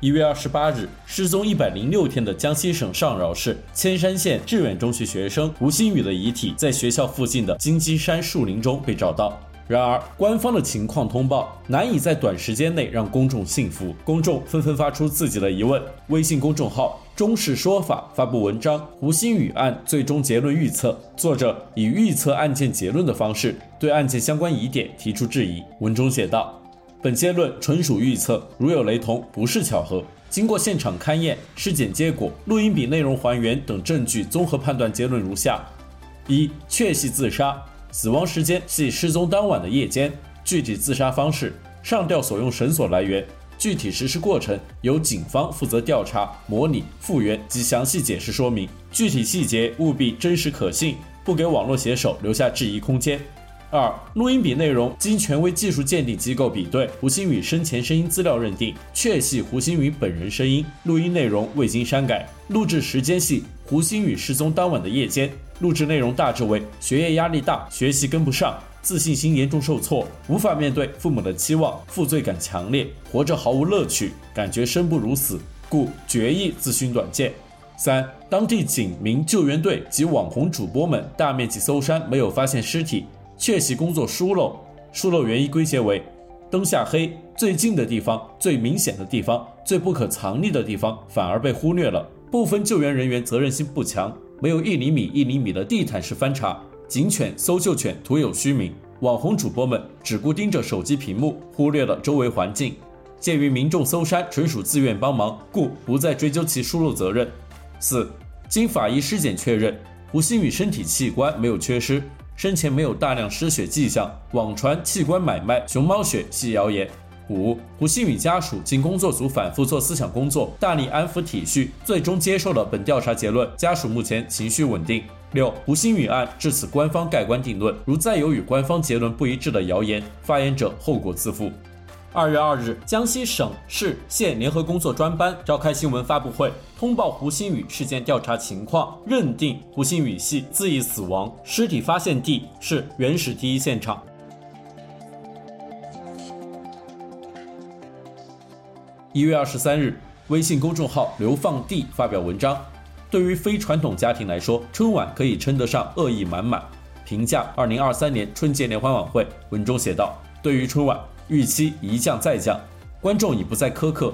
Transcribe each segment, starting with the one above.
一月二十八日，失踪一百零六天的江西省上饶市铅山县致远中学学生胡鑫宇的遗体在学校附近的金鸡山树林中被找到。然而，官方的情况通报难以在短时间内让公众信服，公众纷纷发出自己的疑问。微信公众号“中式说法”发布文章《胡鑫宇案最终结论预测》，作者以预测案件结论的方式对案件相关疑点提出质疑。文中写道：“本结论纯属预测，如有雷同，不是巧合。经过现场勘验、尸检结果、录音笔内容还原等证据综合判断，结论如下：一，确系自杀。”死亡时间系失踪当晚的夜间，具体自杀方式、上吊所用绳索来源、具体实施过程由警方负责调查、模拟、复原及详细解释说明，具体细节务必真实可信，不给网络写手留下质疑空间。二、录音笔内容经权威技术鉴定机构比对，胡鑫宇生前声音资料认定确系胡鑫宇本人声音，录音内容未经删改，录制时间系胡鑫宇失踪当晚的夜间。录制内容大致为：学业压力大，学习跟不上，自信心严重受挫，无法面对父母的期望，负罪感强烈，活着毫无乐趣，感觉生不如死，故决意自寻短见。三、当地警民救援队及网红主播们大面积搜山，没有发现尸体，确系工作疏漏，疏漏原因归结为灯下黑，最近的地方、最明显的地方、最不可藏匿的地方反而被忽略了，部分救援人员责任心不强。没有一厘米一厘米的地毯式翻查，警犬、搜救犬徒有虚名，网红主播们只顾盯着手机屏幕，忽略了周围环境。鉴于民众搜山纯属自愿帮忙，故不再追究其疏漏责任。四，经法医尸检确认，胡鑫宇身体器官没有缺失，生前没有大量失血迹象，网传器官买卖熊猫血系谣言。五、胡鑫宇家属经工作组反复做思想工作，大力安抚体恤，最终接受了本调查结论。家属目前情绪稳定。六、胡鑫宇案至此官方盖棺定论，如再有与官方结论不一致的谣言，发言者后果自负。二月二日，江西省市县联合工作专班召开新闻发布会，通报胡鑫宇事件调查情况，认定胡鑫宇系自缢死亡，尸体发现地是原始第一现场。一月二十三日，微信公众号“流放地”发表文章，对于非传统家庭来说，春晚可以称得上恶意满满。评价二零二三年春节联欢晚会，文中写道：“对于春晚，预期一降再降，观众已不再苛刻。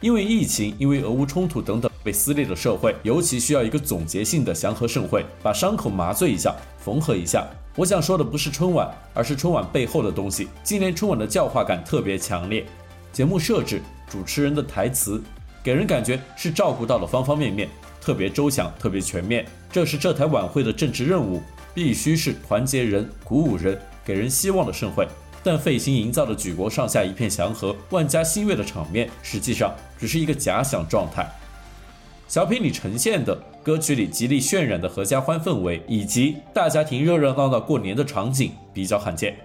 因为疫情，因为俄乌冲突等等被撕裂的社会，尤其需要一个总结性的祥和盛会，把伤口麻醉一下，缝合一下。我想说的不是春晚，而是春晚背后的东西。今年春晚的教化感特别强烈，节目设置。”主持人的台词给人感觉是照顾到了方方面面，特别周详，特别全面。这是这台晚会的政治任务，必须是团结人、鼓舞人、给人希望的盛会。但费心营造的举国上下一片祥和、万家欣悦的场面，实际上只是一个假想状态。小品里呈现的、歌曲里极力渲染的合家欢氛围，以及大家庭热热闹闹过年的场景比较罕见。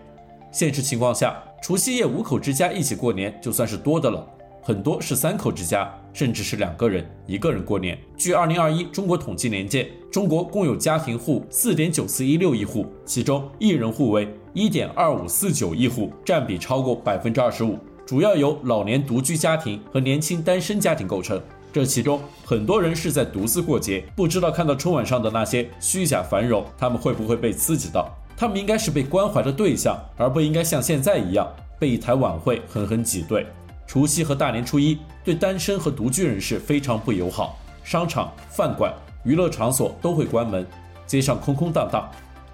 现实情况下，除夕夜五口之家一起过年就算是多的了。很多是三口之家，甚至是两个人、一个人过年。据二零二一中国统计年鉴，中国共有家庭户四点九四一六亿户，其中一人户为一点二五四九亿户，占比超过百分之二十五，主要由老年独居家庭和年轻单身家庭构成。这其中很多人是在独自过节，不知道看到春晚上的那些虚假繁荣，他们会不会被刺激到？他们应该是被关怀的对象，而不应该像现在一样被一台晚会狠狠挤兑。除夕和大年初一对单身和独居人士非常不友好，商场、饭馆、娱乐场所都会关门，街上空空荡荡。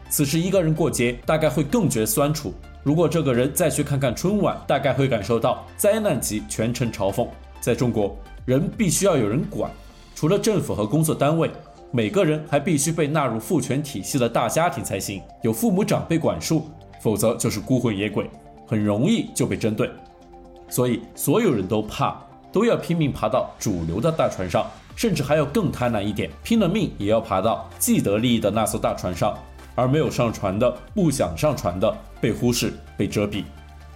此时一个人过节，大概会更觉酸楚。如果这个人再去看看春晚，大概会感受到灾难级全程嘲讽。在中国，人必须要有人管，除了政府和工作单位，每个人还必须被纳入父权体系的大家庭才行，有父母长辈管束，否则就是孤魂野鬼，很容易就被针对。所以所有人都怕，都要拼命爬到主流的大船上，甚至还要更贪婪一点，拼了命也要爬到既得利益的那艘大船上，而没有上船的、不想上船的被忽视、被遮蔽。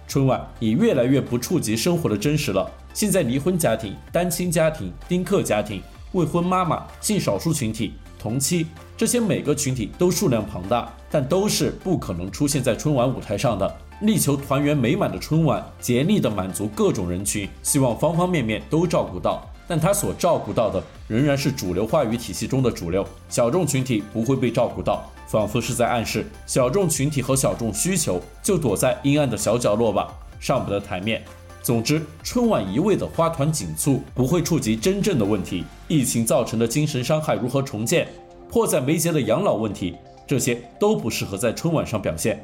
春晚也越来越不触及生活的真实了。现在离婚家庭、单亲家庭、丁克家庭、未婚妈妈、性少数群体、同期，这些每个群体都数量庞大，但都是不可能出现在春晚舞台上的。力求团圆美满的春晚，竭力地满足各种人群，希望方方面面都照顾到，但他所照顾到的仍然是主流话语体系中的主流，小众群体不会被照顾到，仿佛是在暗示小众群体和小众需求就躲在阴暗的小角落吧，上不得台面。总之，春晚一味的花团锦簇，不会触及真正的问题：疫情造成的精神伤害如何重建，迫在眉睫的养老问题，这些都不适合在春晚上表现。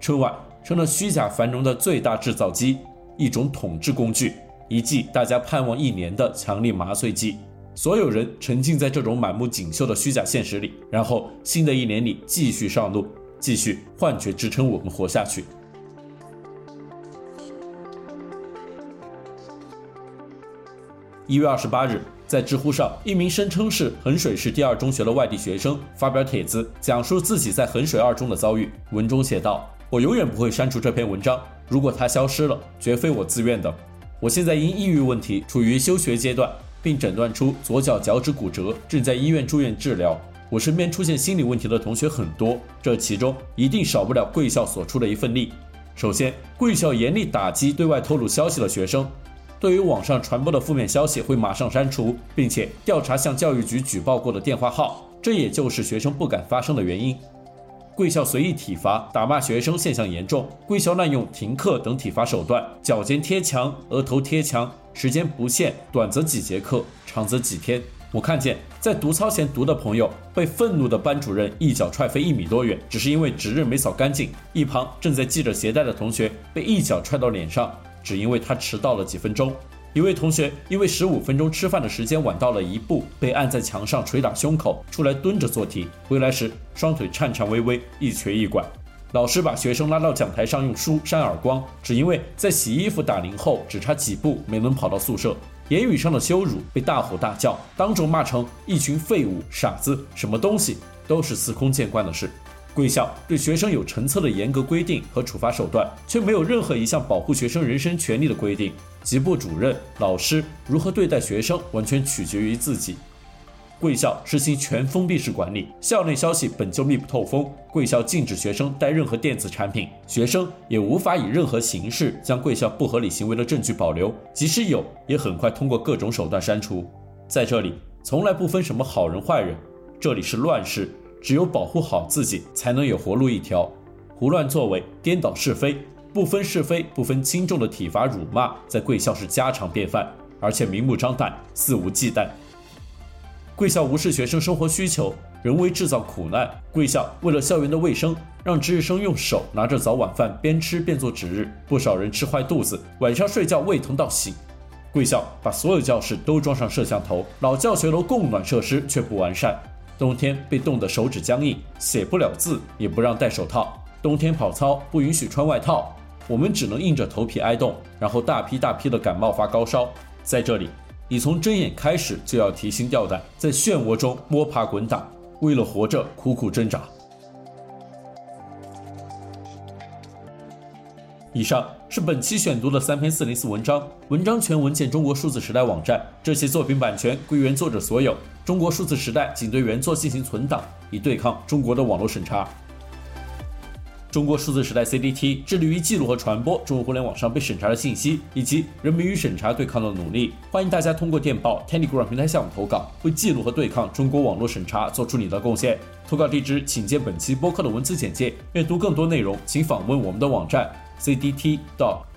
春晚成了虚假繁荣的最大制造机，一种统治工具，一剂大家盼望一年的强力麻醉剂。所有人沉浸在这种满目锦绣的虚假现实里，然后新的一年里继续上路，继续幻觉支撑我们活下去。一月二十八日，在知乎上，一名声称是衡水市第二中学的外地学生发表帖子，讲述自己在衡水二中的遭遇。文中写道：“我永远不会删除这篇文章，如果它消失了，绝非我自愿的。我现在因抑郁问题处于休学阶段，并诊断出左脚脚趾骨折，正在医院住院治疗。我身边出现心理问题的同学很多，这其中一定少不了贵校所出的一份力。首先，贵校严厉打击对外透露消息的学生。”对于网上传播的负面消息，会马上删除，并且调查向教育局举报过的电话号。这也就是学生不敢发声的原因。贵校随意体罚、打骂学生现象严重，贵校滥用停课等体罚手段，脚尖贴墙、额头贴墙，时间不限，短则几节课，长则几天。我看见在读操前读的朋友被愤怒的班主任一脚踹飞一米多远，只是因为值日没扫干净；一旁正在系着鞋带的同学被一脚踹到脸上。只因为他迟到了几分钟，一位同学因为十五分钟吃饭的时间晚到了一步，被按在墙上捶打胸口，出来蹲着做题，回来时双腿颤颤巍巍，一瘸一拐。老师把学生拉到讲台上用书扇耳光，只因为在洗衣服打铃后只差几步没能跑到宿舍。言语上的羞辱被大吼大叫，当众骂成一群废物、傻子，什么东西，都是司空见惯的事。贵校对学生有成册的严格规定和处罚手段，却没有任何一项保护学生人身权利的规定。级部主任、老师如何对待学生，完全取决于自己。贵校实行全封闭式管理，校内消息本就密不透风。贵校禁止学生带任何电子产品，学生也无法以任何形式将贵校不合理行为的证据保留，即使有，也很快通过各种手段删除。在这里，从来不分什么好人坏人，这里是乱世。只有保护好自己，才能有活路一条。胡乱作为、颠倒是非、不分是非、不分轻重的体罚辱骂，在贵校是家常便饭，而且明目张胆、肆无忌惮。贵校无视学生生活需求，人为制造苦难。贵校为了校园的卫生，让值日生用手拿着早晚饭边吃边做值日，不少人吃坏肚子，晚上睡觉胃疼到醒。贵校把所有教室都装上摄像头，老教学楼供暖设施却不完善。冬天被冻得手指僵硬，写不了字，也不让戴手套。冬天跑操不允许穿外套，我们只能硬着头皮挨冻，然后大批大批的感冒发高烧。在这里，你从睁眼开始就要提心吊胆，在漩涡中摸爬滚打，为了活着苦苦挣扎。以上是本期选读的三篇四零四文章，文章全文见中国数字时代网站。这些作品版权归原作者所有。中国数字时代仅对原作进行存档，以对抗中国的网络审查。中国数字时代 CDT 致力于记录和传播中国互联网上被审查的信息，以及人民与审查对抗的努力。欢迎大家通过电报 Telegram 平台向我们投稿，为记录和对抗中国网络审查做出你的贡献。投稿地址请见本期播客的文字简介。阅读更多内容，请访问我们的网站。C D T dog.